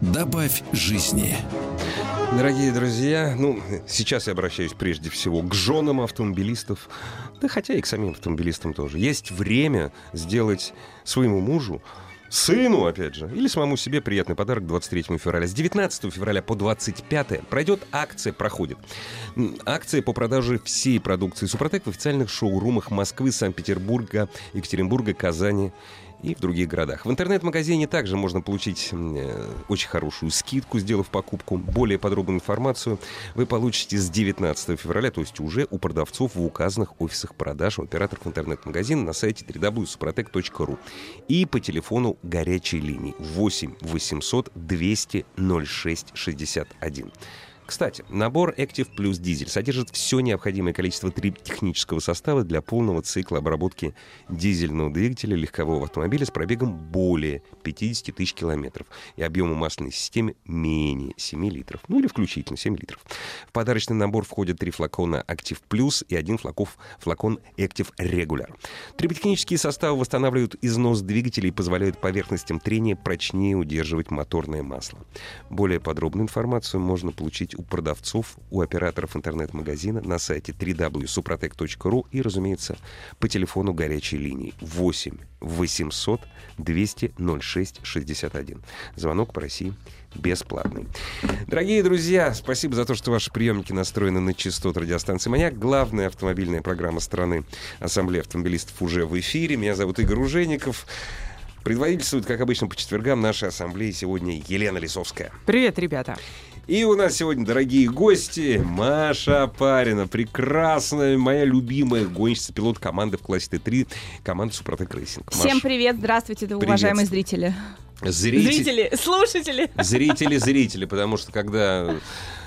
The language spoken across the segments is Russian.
Добавь жизни. Дорогие друзья, ну, сейчас я обращаюсь прежде всего к женам автомобилистов, да хотя и к самим автомобилистам тоже. Есть время сделать своему мужу Сыну, опять же, или самому себе приятный подарок 23 февраля. С 19 февраля по 25 пройдет акция, проходит. Акция по продаже всей продукции Супротек в официальных шоурумах Москвы, Санкт-Петербурга, Екатеринбурга, Казани и в других городах. В интернет-магазине также можно получить э, очень хорошую скидку, сделав покупку. Более подробную информацию вы получите с 19 февраля, то есть уже у продавцов в указанных офисах продаж у операторов интернет-магазина на сайте www.suprotec.ru и по телефону горячей линии 8 800 200 06 61. Кстати, набор Active Plus Diesel содержит все необходимое количество технического состава для полного цикла обработки дизельного двигателя легкового автомобиля с пробегом более 50 тысяч километров и объемом масляной системы менее 7 литров, ну или включительно 7 литров. В подарочный набор входят три флакона Active Plus и один флаков, флакон Active Regular. Триботехнические составы восстанавливают износ двигателя и позволяют поверхностям трения прочнее удерживать моторное масло. Более подробную информацию можно получить у продавцов, у операторов интернет-магазина на сайте www.suprotec.ru и, разумеется, по телефону горячей линии 8 800 200 06 61. Звонок по России бесплатный. Дорогие друзья, спасибо за то, что ваши приемники настроены на частоту радиостанции «Маяк». Главная автомобильная программа страны Ассамблея автомобилистов уже в эфире. Меня зовут Игорь Ужеников. Предводительствует, как обычно, по четвергам нашей ассамблеи сегодня Елена Лисовская. Привет, ребята. И у нас сегодня, дорогие гости, Маша Парина, прекрасная, моя любимая гонщица, пилот команды в классе Т3, команда Супротек Racing. Всем привет, здравствуйте, уважаемые зрители. Зрители, зрители, слушатели. Зрители, зрители, потому что когда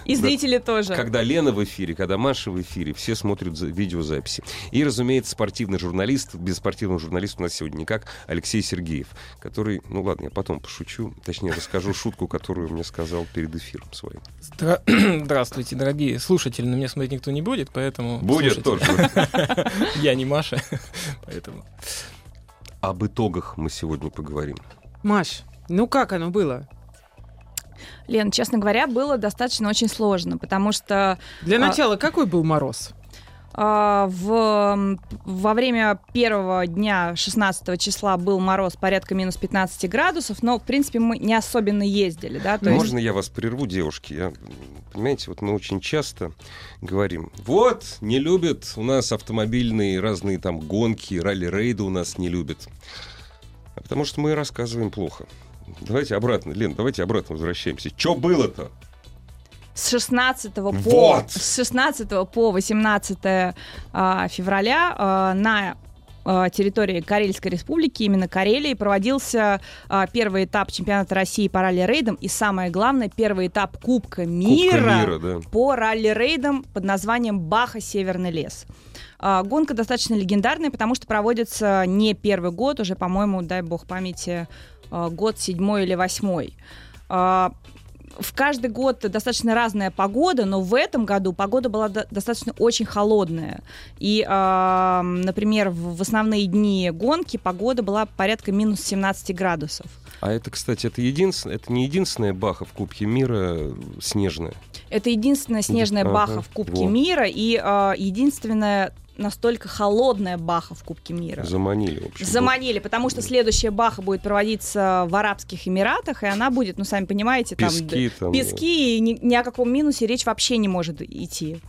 и зрители да, тоже. Когда Лена в эфире, когда Маша в эфире, все смотрят за видеозаписи. И, разумеется, спортивный журналист. Без спортивного журналиста у нас сегодня никак. Алексей Сергеев, который... Ну ладно, я потом пошучу. Точнее, расскажу шутку, которую мне сказал перед эфиром своим. Здра... Здравствуйте, дорогие слушатели. На меня смотреть никто не будет, поэтому... Будет тоже. Я не Маша, поэтому... Об итогах мы сегодня поговорим. Маш, ну как оно было? Лен, честно говоря, было достаточно очень сложно, потому что... Для а, начала, а, какой был мороз? А, в, во время первого дня, 16 числа, был мороз порядка минус 15 градусов, но, в принципе, мы не особенно ездили. Да? То Можно есть... я вас прерву, девушки? Я, понимаете, вот мы очень часто говорим, вот, не любят у нас автомобильные разные там гонки, ралли-рейды у нас не любят. А потому что мы рассказываем плохо. Давайте обратно, Лен, давайте обратно возвращаемся. Что было-то? С 16 по, вот. с 16 по 18 а, февраля а, на а, территории Карельской республики, именно Карелии, проводился а, первый этап чемпионата России по ралли-рейдам и, самое главное, первый этап Кубка мира, Кубка мира да. по ралли-рейдам под названием «Баха. Северный лес». А, гонка достаточно легендарная, потому что проводится не первый год, уже, по-моему, дай бог памяти, год седьмой или восьмой а, в каждый год достаточно разная погода, но в этом году погода была до- достаточно очень холодная. И, э, например, в, основные дни гонки погода была порядка минус 17 градусов. А это, кстати, это, единственное, это не единственная баха в Кубке мира снежная. Это единственная снежная ага, баха в Кубке вот. мира и э, единственная настолько холодная Баха в Кубке мира. Заманили, в общем. Заманили, потому что следующая Баха будет проводиться в Арабских Эмиратах, и она будет, ну, сами понимаете, там пески, там, пески и ни, ни о каком минусе речь вообще не может идти.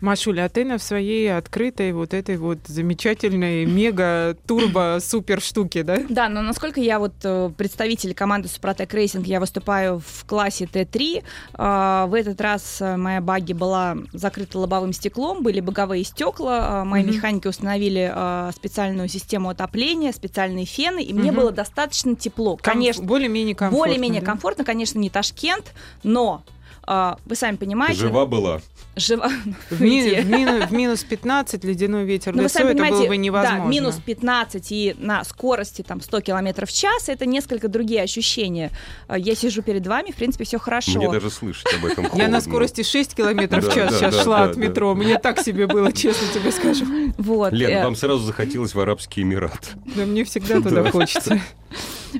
Машуля, а ты на своей открытой вот этой вот замечательной мега-турбо-супер штуке, да? Да, но насколько я вот э, представитель команды Супротек Racing, я выступаю в классе Т3. А, в этот раз э, моя багги была закрыта лобовым стеклом, были боговые стекла, а, мои mm-hmm. механики установили а, специальную систему отопления, специальные фены, и мне mm-hmm. было достаточно тепло. Конечно, более-менее комфортно. Более-менее да? комфортно, конечно, не Ташкент, но а, вы сами понимаете... Жива была. Жива. В, ми- в мину- в минус 15 ледяной ветер Ну, вы лицо, сами это понимаете, было бы невозможно. да, минус 15 и на скорости там 100 километров в час, это несколько другие ощущения. А, Я сижу перед вами, в принципе, все хорошо. Мне даже слышать об этом Я холодно. на скорости 6 километров в час сейчас шла от метро. Мне так себе было, честно тебе скажу. Вот, Лен, э, вам сразу захотелось в Арабские Эмираты. Да мне всегда туда Да. хочется.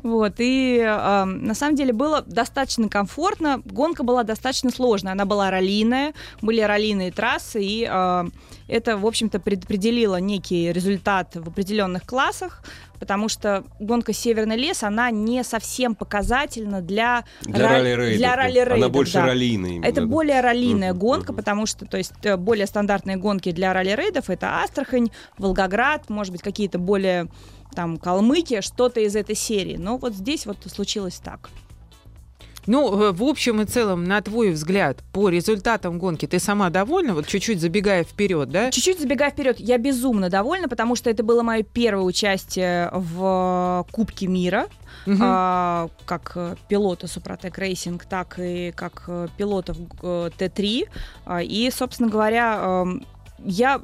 Вот, и э, на самом деле было достаточно комфортно. Гонка была достаточно сложная. Она была раллийная, были раллийные трассы, и э, это, в общем-то, предопределило некий результат в определенных классах, потому что гонка «Северный лес», она не совсем показательна для, Для ралли- ралли-рейдов. для ралли-рейдов, Она больше да. раллийная. именно, Это да? более раллийная Мгм, гонка, мгм. потому что, то есть, э, более стандартные гонки для ралли-рейдов это Астрахань, Волгоград, может быть, какие-то более там Калмыкия, что-то из этой серии. Но вот здесь вот случилось так. Ну, э, в общем и целом, на твой взгляд, по результатам гонки ты сама довольна? Вот чуть-чуть забегая вперед, да? Чуть-чуть забегая вперед, я безумно довольна, потому что это было мое первое участие в Кубке мира. Мгм. а, как э, пилота Супротек Racing, так и как э, пилотов э, Т3. А, И, собственно говоря, эм, я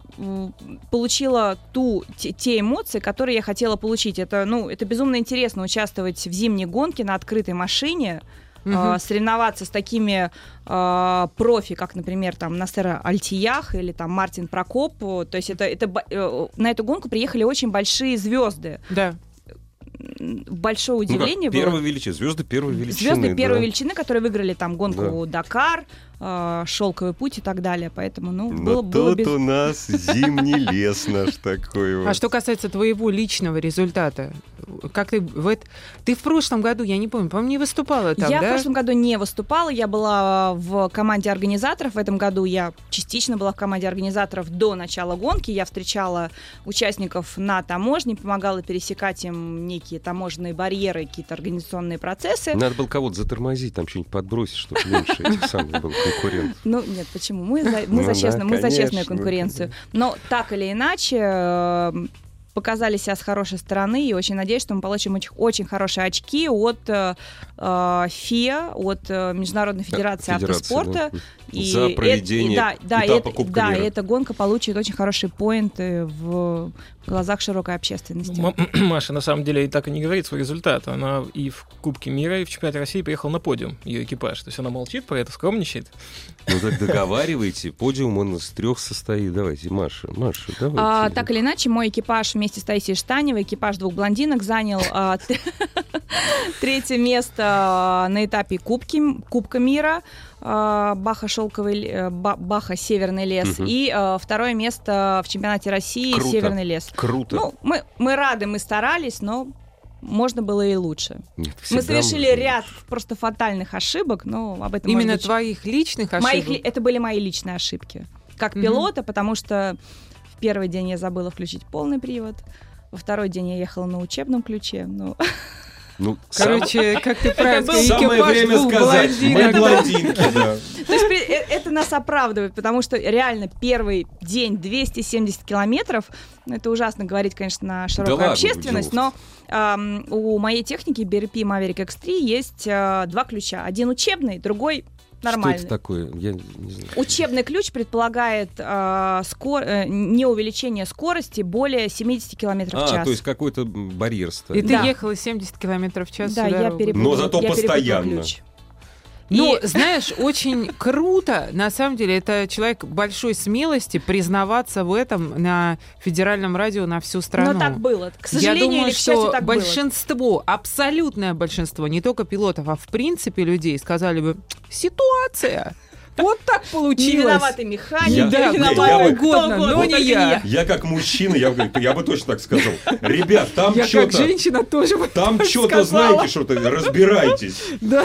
получила ту, те, те эмоции, которые я хотела получить. Это, ну, это безумно интересно участвовать в зимней гонке на открытой машине, Мгм. а, соревноваться с такими а, профи, как, например, там Настера Альтиях или там Мартин Прокоп. То есть это, это э, на эту гонку приехали очень большие звезды. Да. Большое Ну как, удивление было. величины, звезды первой величины. Звезды первой да. величины, которые выиграли там гонку Дакар, э, Шелковый путь и так далее. Поэтому, ну, Но было, было тут без- у нас зимний лес наш такой. А что касается твоего личного результата, как ты в это... Ты в прошлом году, я не помню, по-моему, не выступала там, я да? в прошлом году не выступала, я была в команде организаторов. В этом году я частично была в команде организаторов до начала гонки. Я встречала участников на таможне, помогала пересекать им некие таможенные барьеры, какие-то организационные процессы. Надо было кого-то затормозить, там что-нибудь подбросить, чтобы меньше этих самых был конкурент. Ну, нет, почему? Мы за, мы Ну за, да, честную, мы за честную конечно. конкуренцию. Но так или иначе, э, показали себя с хорошей стороны, и очень надеюсь, что мы получим очень, очень хорошие очки от э, э, ФИА, от э, Международной Федерации Федерация, автоспорта. да. И За проведение и да, да, и этапа это- Кубка да, мира. и эта гонка получит очень хорошие поинты в глазах широкой общественности. М- Маша, на самом деле, и так и не говорит свой результат. Она и в Кубке мира, и в чемпионате России приехала на подиум, ее экипаж. То есть она молчит про это, скромничает. Ну так договаривайте, подиум он из трех состоит. Давайте, Маша, Маша, давайте. А, так или иначе, мой экипаж вместе с Таисией Штаневой, экипаж двух блондинок, занял а, третье место а, на этапе Кубки, Кубка мира. а, Баха шелковый, э, Ба- Баха Северный лес Мгм. и второе место в чемпионате России Круто. Северный лес. Круто. Ну, мы, мы рады, мы старались, но можно было и лучше. Нет, Мы совершили можно ряд лучше. просто фатальных ошибок, но об этом Именно быть, твоих личных моих ошибок? ли- это были мои личные ошибки. Как Мгм. пилота, потому что в первый день я забыла включить полный привод. Во второй день я ехала на учебном ключе. Ну, Ну, Короче, как ты правильно самое время сказать, мы блондинок, да. блондинки, да. то есть э- это нас оправдывает, потому что реально первый день 270 километров, ну, это ужасно говорить, конечно, на широкую ладно, общественность, но ам, у моей техники BRP Maverick X3 есть а, два ключа. Один учебный, другой нормальный. Что это такое? Я не знаю. Учебный ключ предполагает а, скор- э, не увеличение скорости более 70 км в А, час. то есть какой-то барьер И стоит. ты Да. ехала 70 километров в час да, я перепутала. Но зато я постоянно. ключ. Ну, И- знаешь, очень круто, на самом деле, это человек большой смелости признаваться в этом на федеральном радио на всю страну. Но так было. К Я сожалению думаю, или к счастью, что так было. большинство, абсолютное большинство, не только пилотов, а в принципе людей сказали бы, ситуация, вот так Не получилось. виноваты механики, Я- не я- виноваты я кто бы- угодно, но угодно, не я. Я как мужчина, я, говорю, я бы точно так сказал. Ребят, там Я как что-то... женщина тоже бы Там так что-то, сказала. знаете, что-то, разбирайтесь. Да.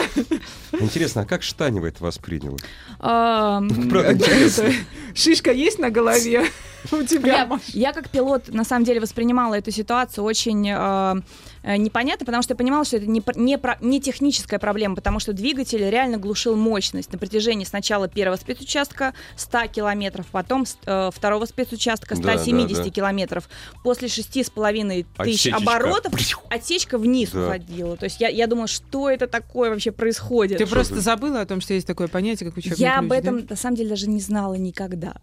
Интересно, а как Штанева это восприняла? Ам, Правда, интересно. Это, Шишка есть на голове у тебя, Я, как пилот на самом деле воспринимала эту ситуацию очень э, непонятно, потому что я понимала, что это не, не, не техническая проблема, потому что двигатель реально глушил мощность на протяжении сначала первого спецучастка 100 километров, потом э, второго спецучастка Да, да, 170 да. километров. После шести с половиной тысяч Отсечечка. оборотов отсечка вниз Да. уходила. То есть я, я думала, что это такое вообще происходит. Ты просто ты? забыла о том, что есть такое понятие, как учебный Я ключ, об этом, на самом деле, даже не знала никогда.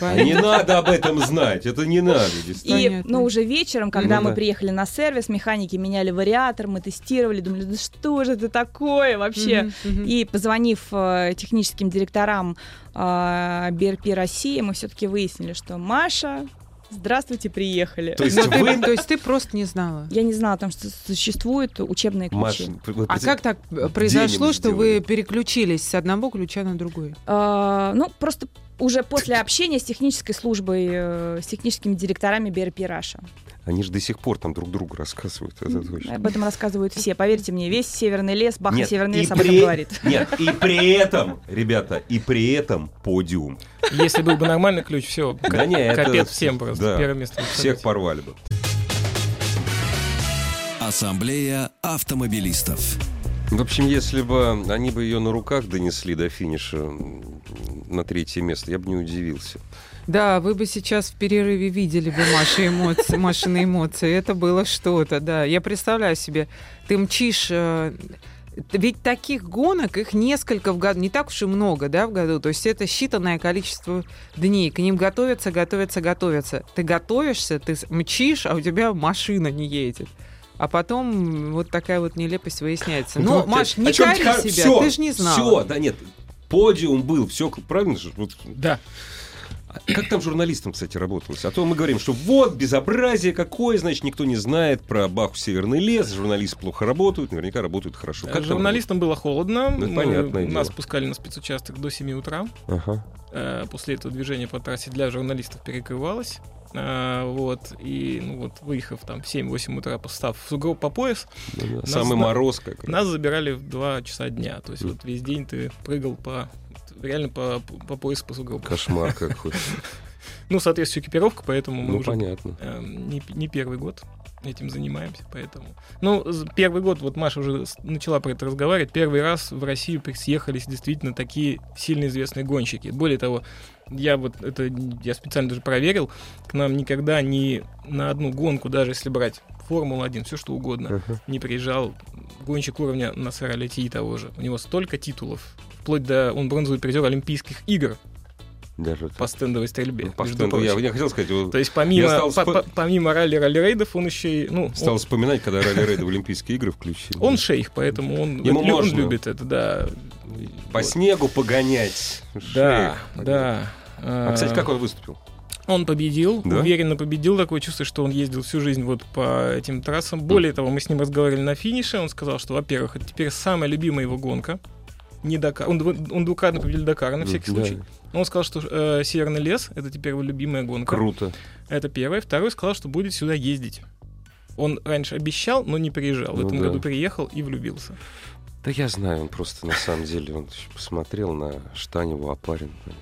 да? А Не надо об этом знать, это не надо. действительно. И, Понятно. ну, уже вечером, когда Ну мы да. приехали на сервис, механики меняли вариатор, мы тестировали, думали, да что же это такое вообще? Мгм, мгм. И позвонив э, техническим директорам э, BRP России, мы все-таки выяснили, что Маша, здравствуйте, приехали. То есть Ну, ты- вы... то есть ты просто не знала. Я не знала о том, что существуют учебные Маш, ключи. вы- А вы- как так произошло, что вы переключились с одного ключа на другой? Э, ну, просто уже после общения с технической службой, э, с техническими директорами BRP Раша. Они же до сих пор там друг другу рассказывают. Это точно. Об этом рассказывают все. Поверьте мне, весь Северный лес, Баха Нет, Северный и лес об этом при- говорит. Нет, и при этом, ребята, и при этом подиум. Если был бы нормальный ключ, все, Да не, это- капец всем просто. да. Первое место. Всех порвали бы. Ассамблея автомобилистов. В общем, если бы они бы ее на руках донесли до финиша на третье место, я бы не удивился. Да, вы бы сейчас в перерыве видели бы Маши эмоции, Машины эмоции. Это было что-то, да. Я представляю себе, ты мчишь... э, ведь таких гонок, их несколько в году, не так уж и много, да, в году. То есть это считанное количество дней. К ним готовятся, готовятся, готовятся. Ты готовишься, ты мчишь, а у тебя машина не едет. А потом вот такая вот нелепость выясняется. Ну, Вот, Маш, не ты- себя, всё, ты же не знала. Все, да нет, подиум был, все правильно же? Вот, Да. Как там журналистам, кстати, работалось? А то мы говорим, что вот безобразие какое, значит, никто не знает про Баху Северный лес, журналисты плохо работают, наверняка работают хорошо. Как там Журналистам было холодно. Ну, это Мы- понятное Нас дело. пускали на спецучасток до 7 утра. Ага. Э, После этого движение по трассе для журналистов перекрывалось. А, Вот, и ну вот, выехав там в 7-8 утра, постав в сугроб по пояс, Ну да, Нас Самый мороз как нас забирали в 2 часа дня. То есть вот весь день ты прыгал по реально по, по пояс по сугробу. Кошмар какой. Ну, соответствующая экипировка, поэтому мы Ну, уже понятно. эм, не, не первый год этим занимаемся, поэтому. Ну, первый год, вот Маша уже начала про это разговаривать, первый раз в Россию съехались действительно такие сильно известные гонщики. Более того, я вот это я специально даже проверил, к нам никогда ни на одну гонку, даже если брать Формулу-1, все что угодно, Ага. не приезжал гонщик уровня Насара Лети того же. У него столько титулов, вплоть до он бронзовый призер Олимпийских игр Даже по стендовой стрельбе. Ну, по стенду я, я хотел сказать, То есть помимо, стал по- по- помимо ралли ралли рейдов, он еще и, ну, стал он, вспоминать, когда Ралли Рейда в Олимпийские игры включили. он шейх, поэтому он, Ему он можно. любит это, да. По Вот. снегу погонять. Да, Шейх. да. А, кстати, как он выступил? Он победил, Да? уверенно победил. Такое чувство, что он ездил всю жизнь вот по этим трассам. Более того, мы с ним разговаривали на финише. Он сказал, что, во-первых, это теперь самая любимая его гонка. Не Дакар. Он, он двукратно победил Дакар, на всякий Да. случай. Но он сказал, что э, Северный лес это теперь его любимая гонка. Круто. Это первое. Второй сказал, что будет сюда ездить. Он раньше обещал, но не приезжал. В Ну этом да. году приехал и влюбился. Да я знаю, он просто на самом деле, он посмотрел на Штаневу Апарин. Что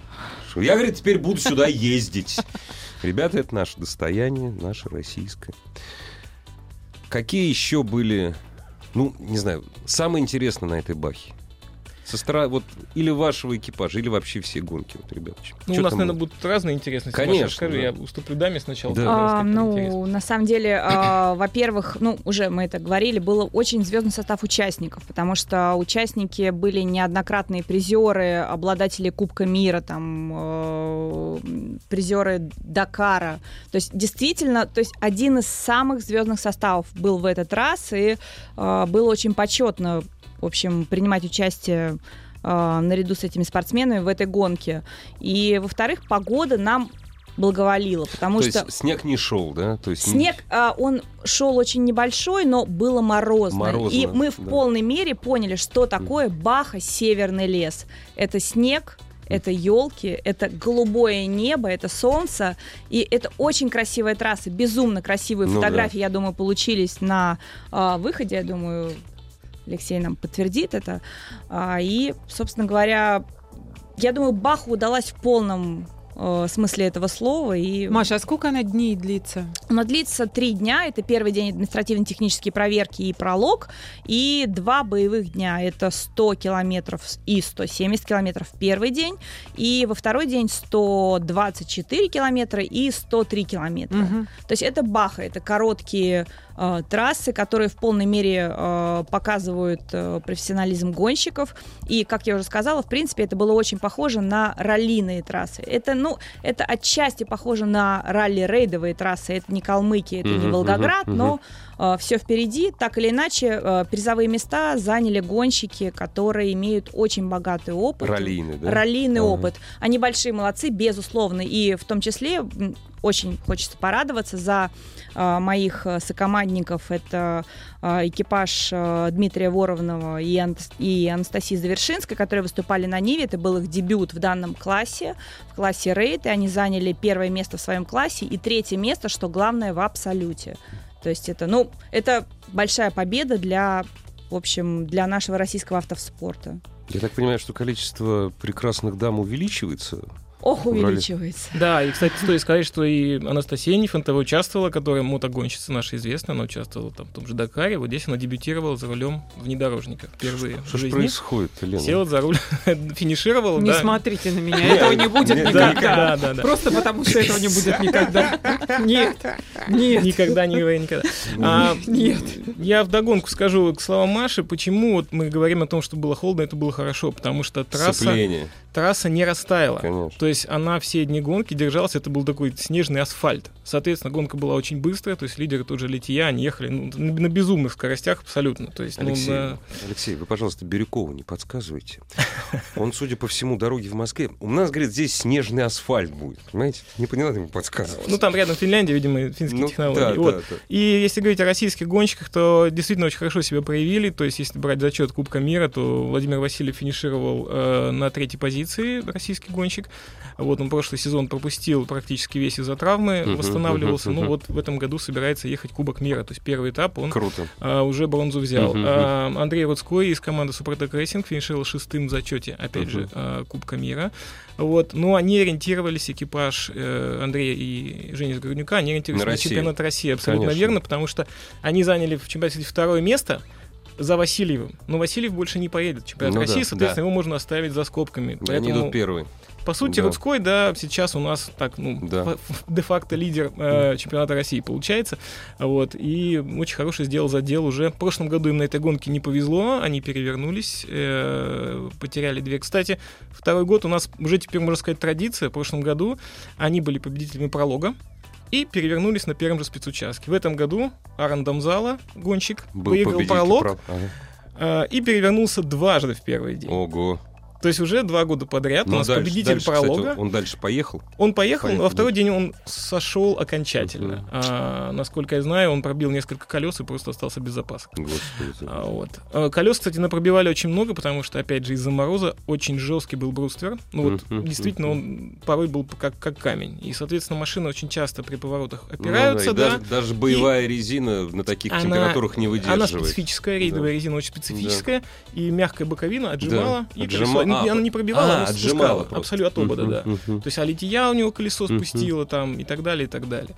Я, говорит, теперь буду сюда ездить. Ребята, это наше достояние, наше российское. Какие еще были, ну, не знаю, самое интересное на этой бахе? Со стороны, вот, или вашего экипажа, или вообще все гонки, вот, ребят. чё- Ну, у нас, наверное, будут разные интересности. Конечно, Маша, скажи, да. я уступлю даме сначала. Да. А, ну, на самом деле, а, во-первых, ну, уже мы это говорили, был очень звездный состав участников, потому что участники были неоднократные призеры, обладатели Кубка мира, там, э, призеры Дакара. То есть, действительно, то есть один из самых звездных составов был в этот раз, и э, было очень почетно, в общем, принимать участие э, наряду с этими спортсменами в этой гонке. И, во-вторых, погода нам благоволила, потому То что есть снег не шел, да? То есть Снег, а, он шел очень небольшой, но было морозно. Морозно, и мы в да. полной мере поняли, что такое Баха Северный лес. Это снег, это елки, это голубое небо, это солнце. И это очень красивая трасса, безумно красивые Ну да. фотографии, я думаю, получились на а, выходе. Я думаю, Алексей нам подтвердит это. А, и, собственно говоря, я думаю, Баху удалась в полном э, смысле этого слова. И Маша, а сколько она дней длится? Она длится три дня. Это первый день административно-технические проверки и пролог. И два боевых дня. Это 100 километров и 170 километров в первый день. И во второй день 124 километра и 103 километра. Мгм. То есть это Баха, это короткие э, трассы, которые в полной мере э, показывают э, профессионализм гонщиков. И, как я уже сказала, в принципе, это было очень похоже на раллиные трассы. Это, ну, это отчасти похоже на ралли-рейдовые трассы. Это не Калмыкия, это не Волгоград, но все впереди. Так или иначе, э, призовые места заняли гонщики, которые имеют очень богатый опыт. Раллийный, да? Раллийный Ага. опыт. Они большие молодцы, безусловно. И в том числе очень хочется порадоваться за э, моих э, сокомандников. Это э, экипаж э, Дмитрия Воровнова и, Ант- и Анастасии Завершинской, которые выступали на Ниве. Это был их дебют в данном классе, в классе рейд. И они заняли первое место в своем классе и третье место, что главное, в абсолюте. То есть это, ну, это большая победа для, в общем, для нашего российского автоспорта. Я так понимаю, что количество прекрасных дам увеличивается. Ох, увеличивается. Да, и, кстати, стоит сказать, что и Анастасия Нифонтова участвовала, которая мотогонщица наша известная, она участвовала там в том же Дакаре. Вот здесь она дебютировала за рулем внедорожника впервые в Что жизни. происходит, Лена? Села за руль, финишировала, Не да. смотрите на меня, этого не будет никогда. да, да, да. Просто потому, что этого не будет никогда. Нет, нет, Никогда не говори никогда. А, нет. Я вдогонку скажу к словам Маши, почему вот мы говорим о том, что было холодно, это было хорошо, потому что трасса, Сцепление, трасса не растаяла. конечно. То есть она все дни гонки держалась, это был такой снежный асфальт. Соответственно, гонка была очень быстрая, то есть лидеры тут же Лития, они ехали ну, на, безумных скоростях абсолютно. То есть, ну, Алексей, на- Алексей, вы, пожалуйста, Бирюкову не подсказывайте. Он, судя по всему, дороги в Москве. У нас, говорит, здесь снежный асфальт будет. Понимаете? Не, надо ему подсказывать. ну, там рядом Финляндия, видимо, финские Ну, технологии. да, Вот. да, да. И если говорить о российских гонщиках, то действительно очень хорошо себя проявили. То есть, если брать зачет Кубка мира, то Владимир Васильев финишировал э, на третьей позиции, российский гонщик. Вот он прошлый сезон пропустил практически весь из-за травмы, Мгм, восстанавливался. мгм, Ну мгм. вот в этом году собирается ехать Кубок мира. То есть первый этап он Круто. а, уже бронзу взял. Мгм, А, Андрей Рудской из команды Супротек Racing финишировал шестым в зачете, опять Мгм. же, а, Кубка мира. Вот. Но они ориентировались, экипаж э, Андрея и Жени Загорнюка, они ориентировались На на, чемпионат России, абсолютно Конечно. верно, потому что они заняли в чемпионате второе место за Васильевым. Но Васильев больше не поедет в чемпионат Ну да, России, соответственно, да. его можно оставить за скобками. Они Поэтому, идут первые. по сути, Да. Рудской, да, сейчас у нас так, ну, Да. де-факто лидер э, чемпионата России получается. Вот, и очень хороший сделал задел уже. В прошлом году им на этой гонке не повезло, они перевернулись, э, потеряли две. Кстати, второй год у нас уже теперь, можно сказать, традиция. В прошлом году они были победителями пролога и перевернулись на первом же спецучастке. В этом году Аран Дамзала, гонщик, Был выиграл пролог прав- Ага. э, и перевернулся дважды в первый день. Ого. То есть уже два года подряд у Ну, нас дальше- победитель дальше, кстати, пролога. он дальше поехал. Он поехал, Поехал, но во второй да. день он сошел окончательно. Мгм. А, насколько я знаю, он пробил несколько колес и просто остался без запасок. Господи. ты. А, вот. А, колес, кстати, напробивали очень много, потому что, опять же, из-за мороза очень жесткий был бруствер. Ну вот, Мгм, действительно, он порой был как, как камень. И, соответственно, машины очень часто при поворотах Ну опираются, да, и да. Даже, даже боевая резина на таких Она- температурах не Она выдерживает. специфическая, рейдовая Да. резина очень специфическая, и мягкая боковина отжимала, Да, и отжима-. А, Она не пробивала, а, она отжимала просто. Абсолютно от обода, да. То есть а лития у него колесо Мгм. спустило там и так далее, и так далее.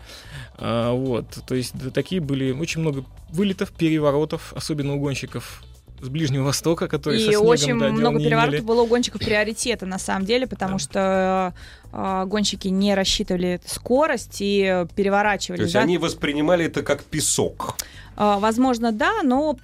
А, вот, то есть да, такие были очень много вылетов, переворотов, особенно у гонщиков с Ближнего Востока, которые со И снегом, очень да, много переворотов имели. было у гонщиков приоритета, на самом деле, потому Да. что э, гонщики не рассчитывали скорость и переворачивали. То есть да. они воспринимали это как песок. А, Возможно, да, но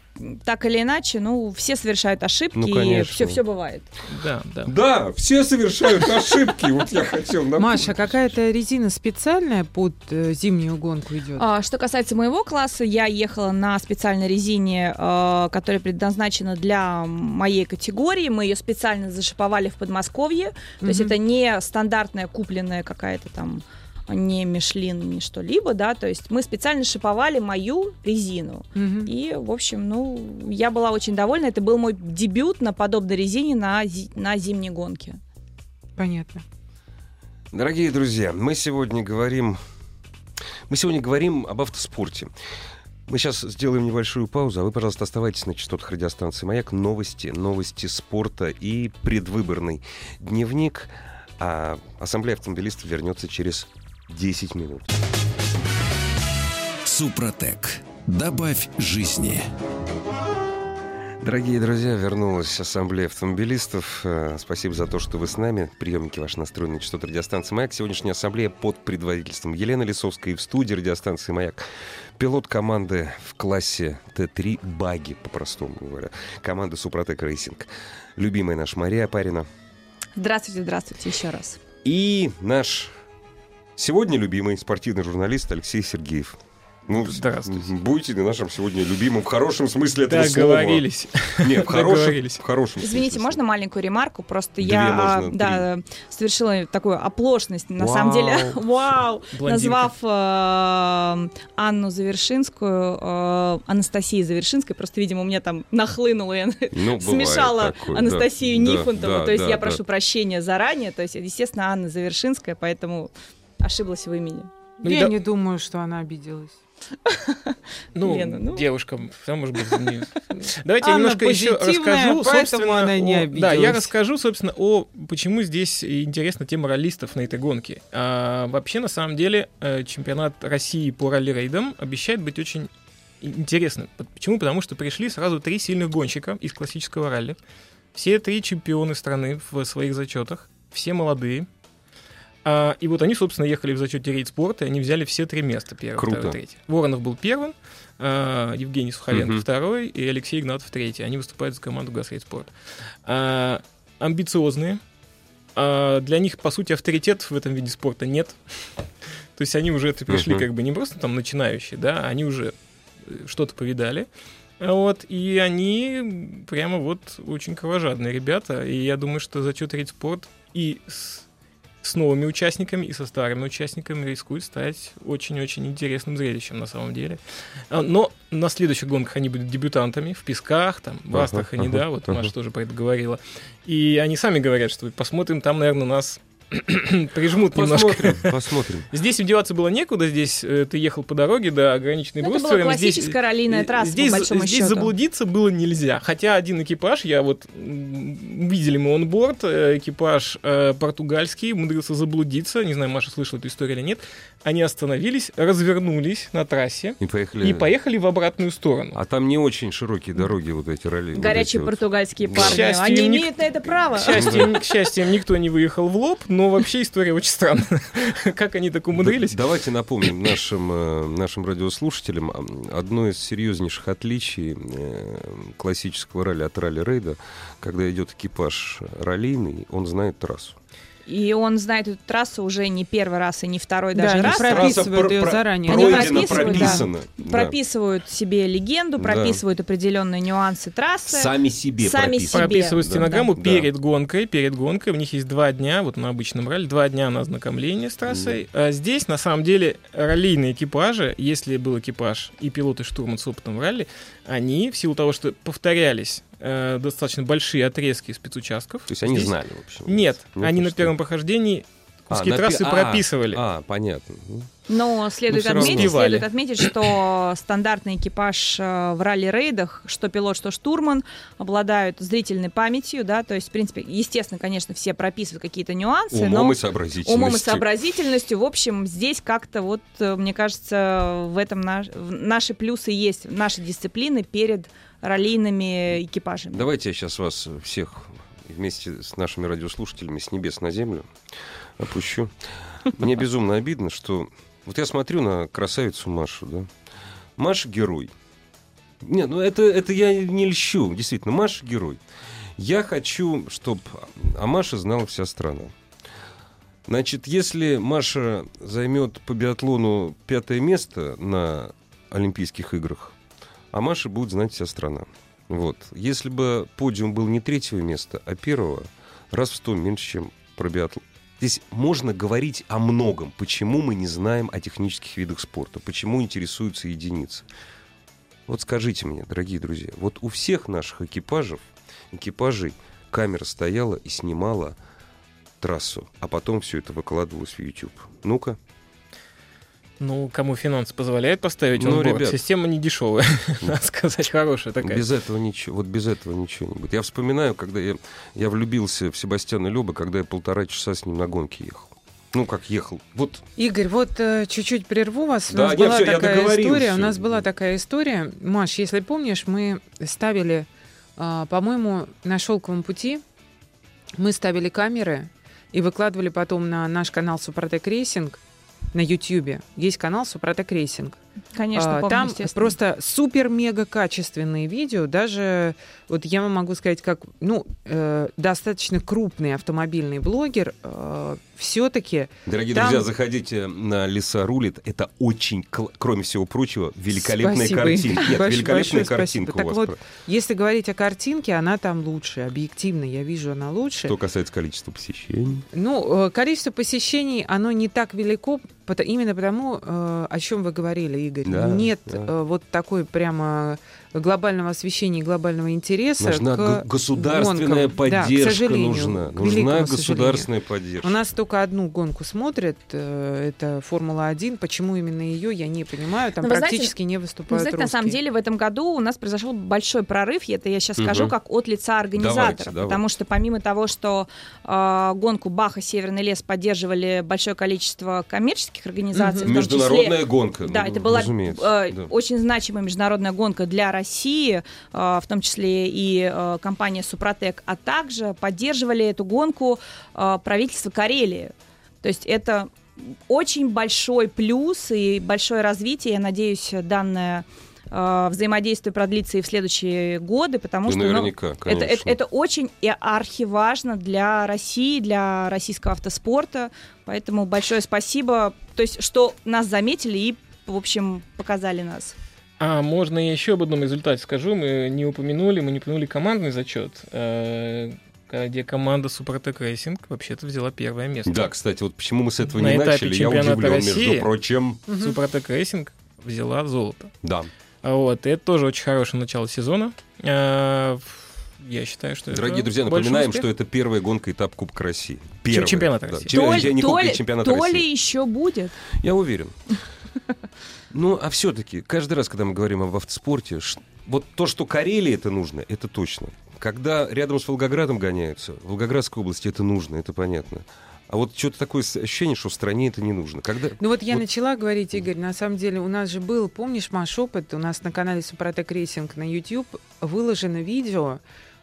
так или иначе, ну, все совершают ошибки, Ну, и все, все бывает. Да, да. Да, все совершают ошибки. Вот я хотел напомнить. Маша, какая-то резина специальная под э, зимнюю гонку идет? А, Что касается моего класса, я ехала на специальной резине, э, которая предназначена для моей категории. Мы ее специально зашиповали в Подмосковье. То есть это не стандартная купленная какая-то там не Мишлин, ни что-либо, да, то есть мы специально шиповали мою резину. Мгм. И, в общем, ну, я была очень довольна. Это был мой дебют на подобной резине на, на зимней гонке. Понятно. Дорогие друзья, мы сегодня говорим... Мы сегодня говорим об автоспорте. Мы сейчас сделаем небольшую паузу, а вы, пожалуйста, оставайтесь на частотах радиостанции «Маяк». Новости, новости спорта и предвыборный дневник А ассамблея автомобилистов вернется через 10 минут. Супротек. Добавь жизни. Дорогие друзья, вернулась ассамблея автомобилистов. Э, Спасибо за то, что вы с нами. Приемники ваши настроены на частоты радиостанции «Маяк». Сегодняшняя ассамблея под предводительством Елены Лисовской и в студии радиостанции «Маяк». Пилот команды в классе Т3 «Баги», по-простому говоря. Команда «Супротек Racing». Любимая наша Мария Апарина. Здравствуйте, здравствуйте еще раз. И наш сегодня любимый спортивный журналист Алексей Сергеев. Ну, Здравствуйте. Будете нашим сегодня любимым в хорошем смысле этого слова? Договорились. Нет, в хорошем, Договорились. в хорошем Извините, смысле. можно маленькую ремарку? Просто Две я можно, а, три. да, совершила такую оплошность, на Вау. самом деле, вау, Блондинка. назвав э, Анну Завершинскую э, Анастасией Завершинской. Просто, видимо, у меня там нахлынуло, я Ну, смешала такое. Анастасию Да, Нифонтову. да, то есть да, я да. прошу прощения заранее. То есть, естественно, Анна Завершинская, поэтому ошиблась в имени. Ну, Я да- не думаю, что она обиделась. Ну, Лена, ну. девушкам, все может быть. не- Давайте я немножко еще расскажу, собственно, она не о- Да, я расскажу, собственно, о почему здесь интересна тема раллистов на этой гонке. А, вообще, на самом деле, э, чемпионат России по ралли-рейдам обещает быть очень интересным. Почему? Потому что пришли сразу три сильных гонщика из классического ралли. Все три чемпионы страны в своих зачетах. Все молодые. А, и вот они, собственно, ехали в зачете рейд спорта, и они взяли все три места. Первое, Круто. второе, третье. Воронов был первым, а, Евгений Сухаренко Мгм. второй и Алексей Игнатов третий. Они выступают за команду Газрейд Спорт. А, амбициозные. А, для них, по сути, авторитетов в этом виде спорта нет. То есть они уже пришли как бы не просто там начинающие, да, они уже э, что-то повидали. Вот, и они прямо вот очень кровожадные ребята. И я думаю, что зачет рейд спорт и с, с новыми участниками, и со старыми участниками рискует стать очень-очень интересным зрелищем на самом деле. А, Но на следующих гонках они будут дебютантами в Песках, там, в Астрахани, ага, да, вот ага. Маша тоже про это говорила. И они сами говорят, что посмотрим, там, наверное, нас прижмут немножко. Посмотрим, посмотрим. Здесь им деваться было некуда, здесь э, ты ехал по дороге, да, ограниченный Ну, это была бруствером. Здесь- классическая раллийная э, трасса, здесь, по большому здесь счету. заблудиться было нельзя. Хотя один экипаж, я вот видели мы онборд, э, экипаж э, португальский, умудрился заблудиться. Не знаю, Маша слышала эту историю или нет. Они остановились, развернулись на трассе И поехали. и поехали в обратную сторону. А там не очень широкие дороги вот эти ралли. вот Горячие эти вот. португальские К парни. счастью, Они ник- имеют на это право. К счастью, к счастью, никто не выехал в лоб, но вообще история очень странная. Как они так умудрились? Да- Давайте напомним нашим, э, нашим радиослушателям одно из серьезнейших отличий э, классического ралли от ралли-рейда, когда идет экипаж раллийный, он знает трассу. И он знает эту трассу уже не первый раз и не второй Да, даже они раз. прописывают ее про- заранее. Они прописывают, да. прописано. Да. Прописывают себе легенду, Да. прописывают определенные нюансы трассы. Сами себе Сами себе. прописывают Да. стенограмму Да. перед гонкой. Перед гонкой у них есть два дня, вот на обычном ралли, два дня на ознакомление с трассой. А здесь, на самом деле, раллийные экипажи, если был экипаж и пилот и штурман с опытом в ралли, они, в силу того, что повторялись э, достаточно большие отрезки спецучастков. То есть они здесь- знали, в общем. Нет, Ну, они на первом прохождении куски А, трассы а, прописывали. А, понятно. Ну, Но следует, равно отметить, успевали. следует отметить, что стандартный экипаж э, в ралли-рейдах, что пилот, что штурман, обладают зрительной памятью, да, то есть, в принципе, естественно, конечно, все прописывают какие-то нюансы, Умом но и сообразительностью. умом и сообразительностью, в общем, здесь как-то вот, э, мне кажется, в этом наш- наши плюсы есть, наши дисциплины перед раллийными экипажами. Давайте я сейчас вас всех вместе с нашими радиослушателями с небес на землю опущу. Мне безумно обидно, что... Вот я смотрю на красавицу Машу, да? Маша герой. Нет, ну это, это я не льщу. Действительно, Маша герой. Я хочу, чтобы о Маше знала вся страна. Значит, если Маша займет по биатлону пятое место на Олимпийских играх, о Маше будет знать вся страна. Вот. Если бы подиум был не третьего места, а первого, раз в сто меньше, чем про биатлон. Здесь можно говорить о многом. Почему мы не знаем о технических видах спорта? Почему интересуются единицы? Вот скажите мне, дорогие друзья, вот у всех наших экипажев, экипажей камера стояла и снимала трассу, а потом все это выкладывалось в YouTube. Ну-ка. Ну, кому финансы позволяют поставить, Ну, он борт. ребят. Система не дешевая, надо сказать, хорошая такая. Без этого ничего, вот без этого ничего не будет. Я вспоминаю, когда я, я влюбился в Себастьяна Лёба, когда я полтора часа с ним на гонке ехал. Ну, как ехал. Вот Игорь, вот э, чуть-чуть прерву вас. У Да, нас нет, была всё, я такая история. У всё. нас была такая история. Маш, если помнишь, мы ставили, а, по-моему, на шелковом пути мы ставили камеры и выкладывали потом на наш канал Супротек Racing на Ютьюбе. Есть канал Супротек Рейсинг. Конечно, А, помню, Там просто супер-мега качественные видео. Даже, вот я вам могу сказать, как, ну, э, достаточно крупный автомобильный блогер все-таки Дорогие Там- друзья, заходите на «Леса рулит». Это очень, кроме всего прочего, великолепные Спасибо, картинки. Игорь. Нет, Больш- великолепная большое картинка спасибо. у Так вас. вот, Если говорить о картинке, она там лучше, объективно, я вижу, она лучше. Что касается количества посещений. Ну, э, количество посещений, оно не так велико, именно потому, э, о чем вы говорили, Игорь. Да, Нет да. э, вот такой прямо глобального освещения и глобального интереса Нужна к государственная гонкам. Да, к поддержка сожалению, нужна. к Нужна великому сожалению. государственная поддержка. У нас только одну гонку смотрят, э, это Формула-1. Почему именно ее, я не понимаю. Там Но Ну, вы знаете- практически не Вы выступают знаете, на самом русские. деле в этом году у нас произошел большой прорыв, и это я сейчас скажу Мгм. как от лица организатора, Давайте, давайте. потому что помимо того, что э, гонку Баха Северный лес поддерживали большое количество коммерческих организаций, в том числе- Международная гонка. Да, ну, это была разумеется, э, да. очень значимая международная гонка для России, э, в том числе и э, компания Супротек, а также поддерживали эту гонку э, правительство Карелии. То есть это очень большой плюс и большое развитие. Я надеюсь, данное э, взаимодействие продлится и в следующие годы, потому Да, что ну, это, это, это очень и архиважно для России, для российского автоспорта. Поэтому большое спасибо, то есть, что нас заметили и, в общем, показали нас. А можно я еще об одном результате скажу? Мы не упомянули, мы не упомянули командный зачет, э, где команда Супротек Racing вообще-то взяла первое место. Да, кстати, вот почему мы с этого На не этапе начали, я чемпионата удивлен, России. между прочим. Мгм. Супротек Racing взяла золото. Да. А Вот, и это тоже очень хорошее начало сезона. А, Я считаю, что это Дорогие друзья, большой напоминаем, успех. что это первая гонка этап Кубка России. Первая. чемпионат Да, России. чем- То, я не то Кубка, ли- чемпионат то России. ли еще будет. Я уверен. Ну, а все-таки, каждый раз, когда мы говорим об автоспорте, вот то, что Карелии это нужно, это точно. Когда рядом с Волгоградом гоняются, в Волгоградской области это нужно, это понятно. А вот что-то такое ощущение, что в стране это не нужно. Когда... Ну вот я Вот- начала говорить, Игорь, на самом деле у нас же был, помнишь, Маш, опыт, у нас на канале Супротек Racing на YouTube выложено видео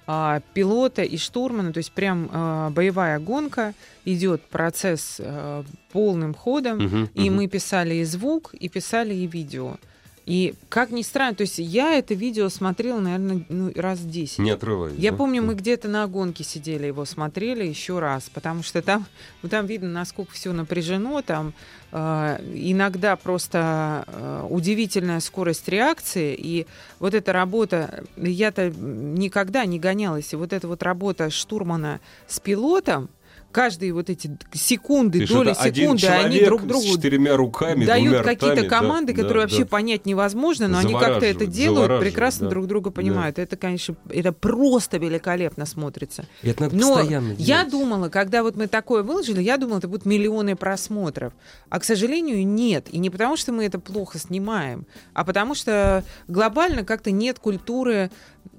а, пилота и штурмана, то есть прям а, боевая гонка, идет процесс а, полным ходом, Мгм, и мгм. мы писали и звук, и писали и видео. И как ни странно, то есть я это видео смотрела, наверное, ну, раз 10. Не отрываясь. Я да? помню, мы где-то на гонке сидели, его смотрели еще раз, потому что там, ну, там видно, насколько все напряжено, там э, иногда просто э, удивительная скорость реакции, и вот эта работа, я-то никогда не гонялась, и вот эта вот работа штурмана с пилотом, каждые вот эти секунды, Ты доли секунды, они друг другу с четырьмя руками, дают какие-то да, команды, да, которые да. вообще понять невозможно, но они как-то это делают, прекрасно да. друг друга понимают. Это, конечно, это просто великолепно смотрится. И Это надо Но постоянно я делать. думала, когда вот мы такое выложили, я думала, это будут миллионы просмотров. А, к сожалению, нет. И не потому, что мы это плохо снимаем, а потому что глобально как-то нет культуры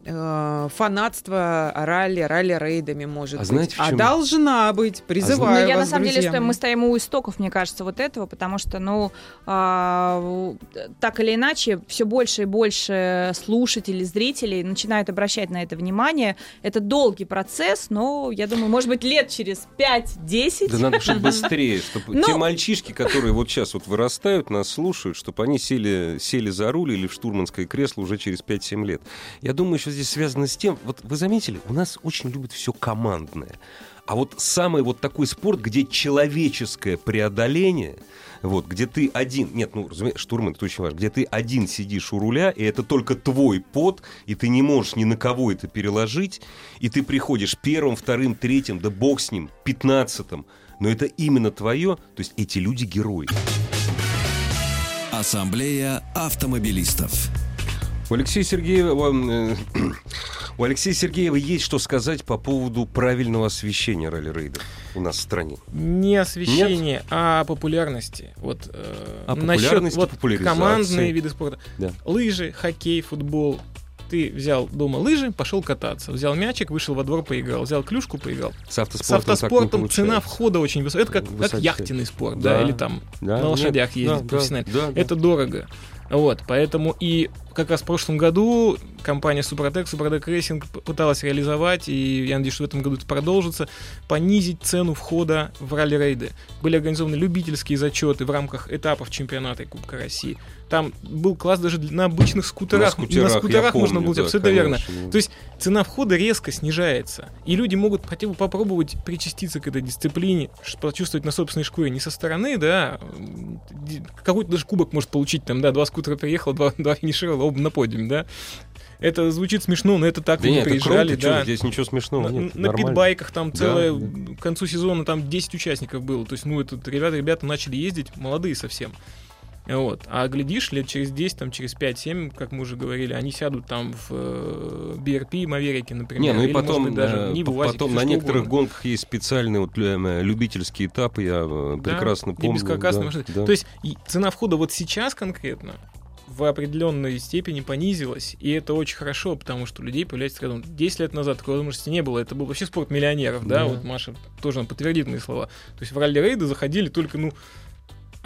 э, фанатства ралли, ралли-рейдами, может А быть. знаете, а должна быть. Призываю Ну, я на самом деле, друзья что мои. мы стоим у истоков, мне кажется, вот этого, потому что, ну, а, так или иначе, все больше и больше слушателей, зрителей начинают обращать на это внимание. Это долгий процесс, но, я думаю, может быть, лет через 5-10. Да надо, чтобы быстрее, чтобы Ну- те мальчишки, которые вот сейчас вот вырастают, нас слушают, чтобы они сели, сели за руль или в штурманское кресло уже через 5-7 лет. Я думаю, что здесь связано с тем, вот вы заметили, у нас очень любят все командное. А вот самый вот такой спорт, где человеческое преодоление, вот, где ты один, нет, ну, разумеется, штурман, это очень важно, где ты один сидишь у руля, и это только твой пот, и ты не можешь ни на кого это переложить, и ты приходишь первым, вторым, третьим, да бог с ним, пятнадцатым, но это именно твое, то есть эти люди герои. Ассамблея автомобилистов. У Алексея Сергеева, э, У Алексея Сергеева есть что сказать по поводу правильного освещения ралли-рейдов у нас в стране. Не освещение, а популярности. Вот, э, А насчет вот командные виды спорта. Да. Лыжи, хоккей, футбол. Ты взял дома лыжи, пошел кататься. Взял мячик, вышел во двор, поиграл. Взял клюшку, поиграл. С С автоспортом, не автоспортом цена входа очень высокая. Это как, как Высочайшая. яхтенный спорт, да, Да. или там Да, на лошадях нет, ездить да, профессионально. да, да. Это дорого. Вот, поэтому и как раз в прошлом году компания Супротек, Супротек Рейсинг пыталась реализовать, и я надеюсь, что в этом году это продолжится, понизить цену входа в ралли-рейды. Были организованы любительские зачеты в рамках этапов чемпионата и Кубка России. Там был класс даже на обычных скутерах. На скутерах, я можно помню, было да. Все это верно. конечно. То есть цена входа резко снижается. И люди могут хотя бы попробовать причаститься к этой дисциплине, почувствовать на собственной шкуре не со стороны, да, какой-то даже кубок может получить, там, да, два скутера приехало, два, два финишировало, оба на подиуме, да. Это звучит смешно, но это так Да нет, это приезжали, круто, чё, да. здесь ничего смешного На, нет. на нормально. питбайках там Да, целое, да. к концу сезона там 10 участников было. То есть, ну, это ребята, ребята начали ездить, молодые совсем. Вот. А глядишь, лет через 10, там, через 5-7, как мы уже говорили, они сядут там в э, BRP, Маверике, например. Не, ну и или, потом, быть, даже э, Ниву, по- УАЗике, потом на некоторых угодно. гонках есть специальные вот, э, любительские этапы, я э, Да, прекрасно и помню. бескаркасные да, машины. да. То есть и цена входа вот сейчас конкретно в определенной степени понизилась, и это очень хорошо, потому что у людей появляется рядом. 10 лет назад такой возможности не было, это был вообще спорт миллионеров, да, Да. вот Маша тоже подтвердит мои слова. То есть в ралли-рейды заходили только, ну,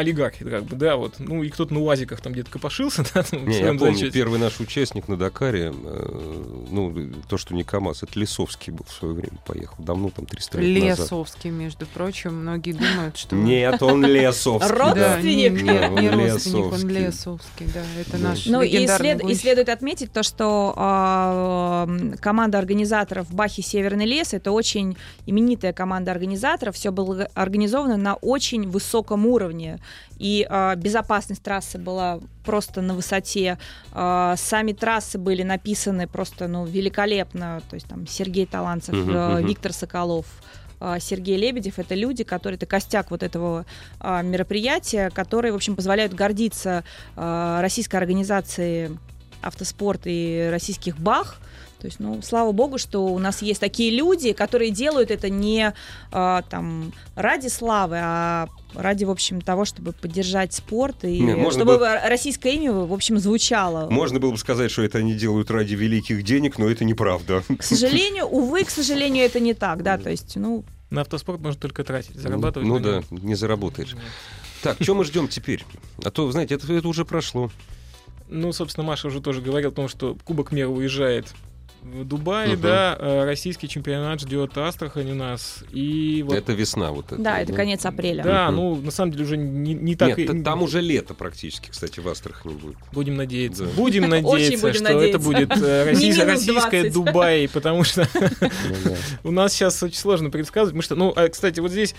олигархи, как бы, да, вот, ну, и кто-то на УАЗиках там где-то копошился, да, там, в Не, я помню, зачете. первый наш участник на Дакаре, э, ну, то, что не КАМАЗ, это Лесовский был в свое время, поехал. Давно, там, 300 лет назад. Лесовский, между прочим, многие думают, что... Нет, он Лесовский. Родственник. не- родственник, он Лесовский. Да, это наш Ну и, следует отметить то, что а, команда организаторов Бахи Северный лес это очень именитая команда организаторов. Все было организовано на очень высоком уровне. И а, безопасность трассы была просто на высоте. А, сами трассы были написаны просто ну, великолепно. То есть там Сергей Таланцев, э, мгм. Виктор Соколов. Сергей Лебедев это люди, которые это костяк вот этого а, мероприятия, которые, в общем, позволяют гордиться а, российской организацией автоспорт и российских бах. То есть, ну, слава богу, что у нас есть такие люди, которые делают это не а, там ради славы, а ради, в общем, того, чтобы поддержать спорт и Не, можно чтобы было- российское имя, в общем, звучало. Можно было бы сказать, что это они делают ради великих денег, но это неправда. К сожалению, увы, к сожалению, это не так, да, то есть, ну, На автоспорт можно только тратить, зарабатывать Ну на да, не заработаешь. Нет. Так, что мы ждем теперь? А то, знаете, это, это уже прошло. Ну, собственно, Маша уже тоже говорил о том, что Кубок мира уезжает в Дубай, Мгм. да, э, российский чемпионат ждет Астрахань у нас. И вот Это весна вот это. да, это конец апреля. Да, Мгм. ну, на самом деле уже не, не так... Нет, и- та- там уже лето практически, кстати, в Астрахани будет. Будем надеяться. Да. Будем надеяться, будем что надеяться. это будет э, российская, российская 20. Дубай, потому что Ну да. у нас сейчас очень сложно предсказывать. Мы что, ну, а, кстати, вот здесь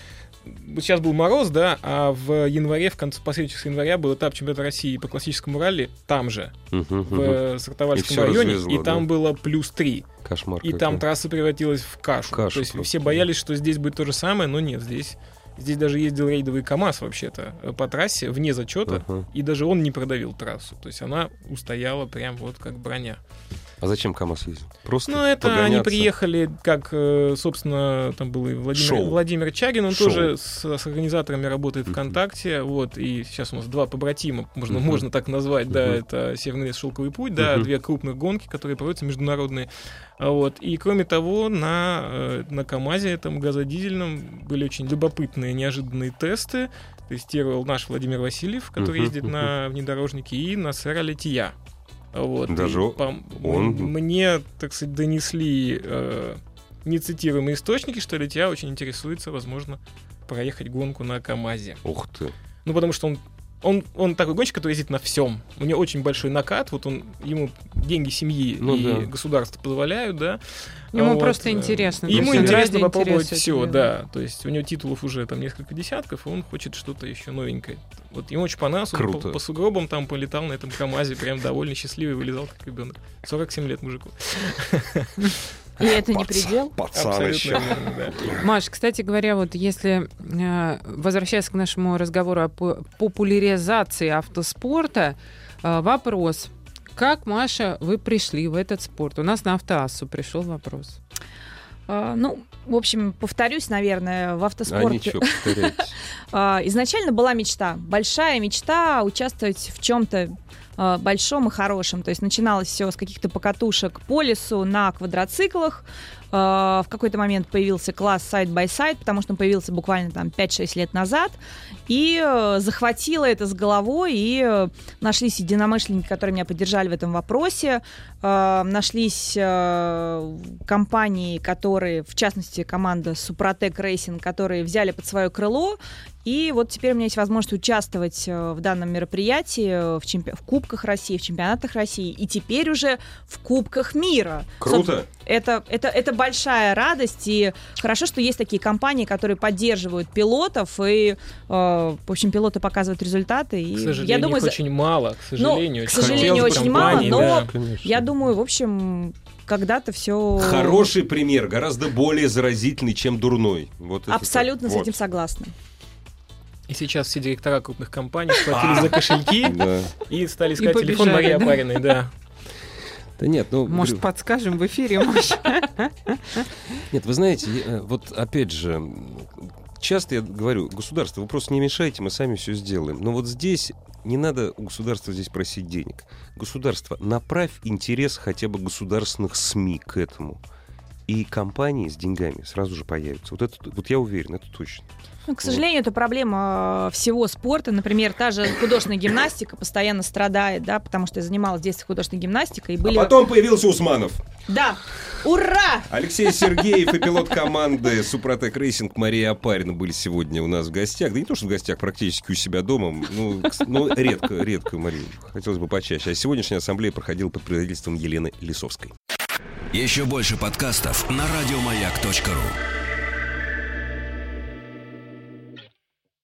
сейчас был мороз, да, а в январе, в конце последних числа января был этап чемпионата России по классическому ралли там же, в И Сартовальском всё районе, развезло, и там было плюс 3. Кошмар. И там трасса превратилась в кашу. То есть просто, все боялись, что здесь будет то же самое, но нет, здесь, здесь даже ездил рейдовый КАМАЗ вообще-то э, по трассе вне зачета, Ага. и даже он не продавил трассу. То есть она устояла прям вот как броня. А зачем КамАЗ ездил? Просто Ну, это они погоняться? приехали, как, э, собственно, там был и Владимир, Шоу. Владимир Чагин, он Шоу. тоже с, с организаторами работает. ВКонтакте, вот, и сейчас у нас два побратима, можно, Мгм. можно так назвать, да, Мгм. это Северный лес, Шелковый путь, да, Мгм. две крупных гонки, которые проводятся международные, А вот, и кроме того, на, э, на КАМАЗе, этом газодизельном, были очень любопытные, неожиданные тесты, тестировал наш Владимир Васильев, который Мгм, ездит на внедорожнике, и на сэра Летия. Вот, Даже и о- пом- он- Мне, так сказать, донесли э, нецитируемые источники, что Летия очень интересуется, возможно, проехать гонку на КАМАЗе. Ух ты. Ну, потому что он, он, он такой гонщик, который ездит на всем. У него очень большой накат, вот он, ему деньги семьи Ну и да. государство позволяют, да. Ему Вот, просто интересно. и ему интересно попробовать все, это да. То есть у него титулов уже там несколько десятков, и он хочет что-то еще новенькое. Вот ему очень понравилось, он Круто. по, по сугробам там полетал на этом КАМАЗе, прям довольно счастливый, вылезал как ребенок. 47 лет мужику. И это не предел. Пацан Абсолютно еще. Маш, кстати говоря, вот если э, возвращаясь к нашему разговору о по- популяризации автоспорта, э, вопрос. Как, Маша, вы пришли в этот спорт? У нас на автоассу пришел вопрос. А, ну, в общем, повторюсь, наверное, в А автоспорте. повторяйтесь. А, Изначально была мечта, большая мечта участвовать в чем-то большом и хорошем. То есть начиналось все с каких-то покатушек по лесу на квадроциклах. А, В какой-то момент появился класс side-by-side, потому что он появился буквально там 5-6 лет назад. И э, захватило это с головой, и э, нашлись единомышленники, которые меня поддержали в этом вопросе. Э, Нашлись компании, которые, в частности, команда Супротек Рейсинг, которые взяли под свое крыло. И вот теперь у меня есть возможность участвовать в данном мероприятии в, чемпи- в Кубках России, в чемпионатах России и теперь уже в Кубках мира. Круто. Это, это, это большая радость, и хорошо, что есть такие компании, которые поддерживают пилотов, и, э, в общем, пилоты показывают результаты. И К сожалению, я думаю, их за- очень мало, к сожалению. к сожалению, очень мало, но да. Конечно. я думаю, в общем, когда-то все... Хороший пример, гораздо более заразительный, чем дурной. Вот это Абсолютно так. с Вот. этим согласна. И сейчас все директора крупных компаний схватились за кошельки Да. и стали искать телефон Марии да? Апариной, да. Да нет, ну... Может, говорю, подскажем в эфире, Маша? Нет, вы знаете, э, вот опять же, часто я говорю, государство, вы просто не мешайте, мы сами все сделаем. Но вот здесь не надо у государства здесь просить денег. Государство, направь интерес хотя бы государственных СМИ к этому. И компании с деньгами сразу же появятся. Вот, это, вот я уверен, это точно. Ну, к сожалению, это проблема э, всего спорта. Например, та же художественная гимнастика постоянно страдает, да, потому что я занималась в детстве художественной гимнастикой. И были... А потом появился Усманов. Да! Ура! Алексей Сергеев и пилот команды Супротек Рейсинг Мария Апарина были сегодня у нас в гостях. Да не то, что в гостях, практически у себя дома. Ну, ну редко, редко, Мария. Хотелось бы почаще. А сегодняшняя ассамблея проходила под предводительством Елены Лисовской. Еще больше подкастов на радиомаяк.ру.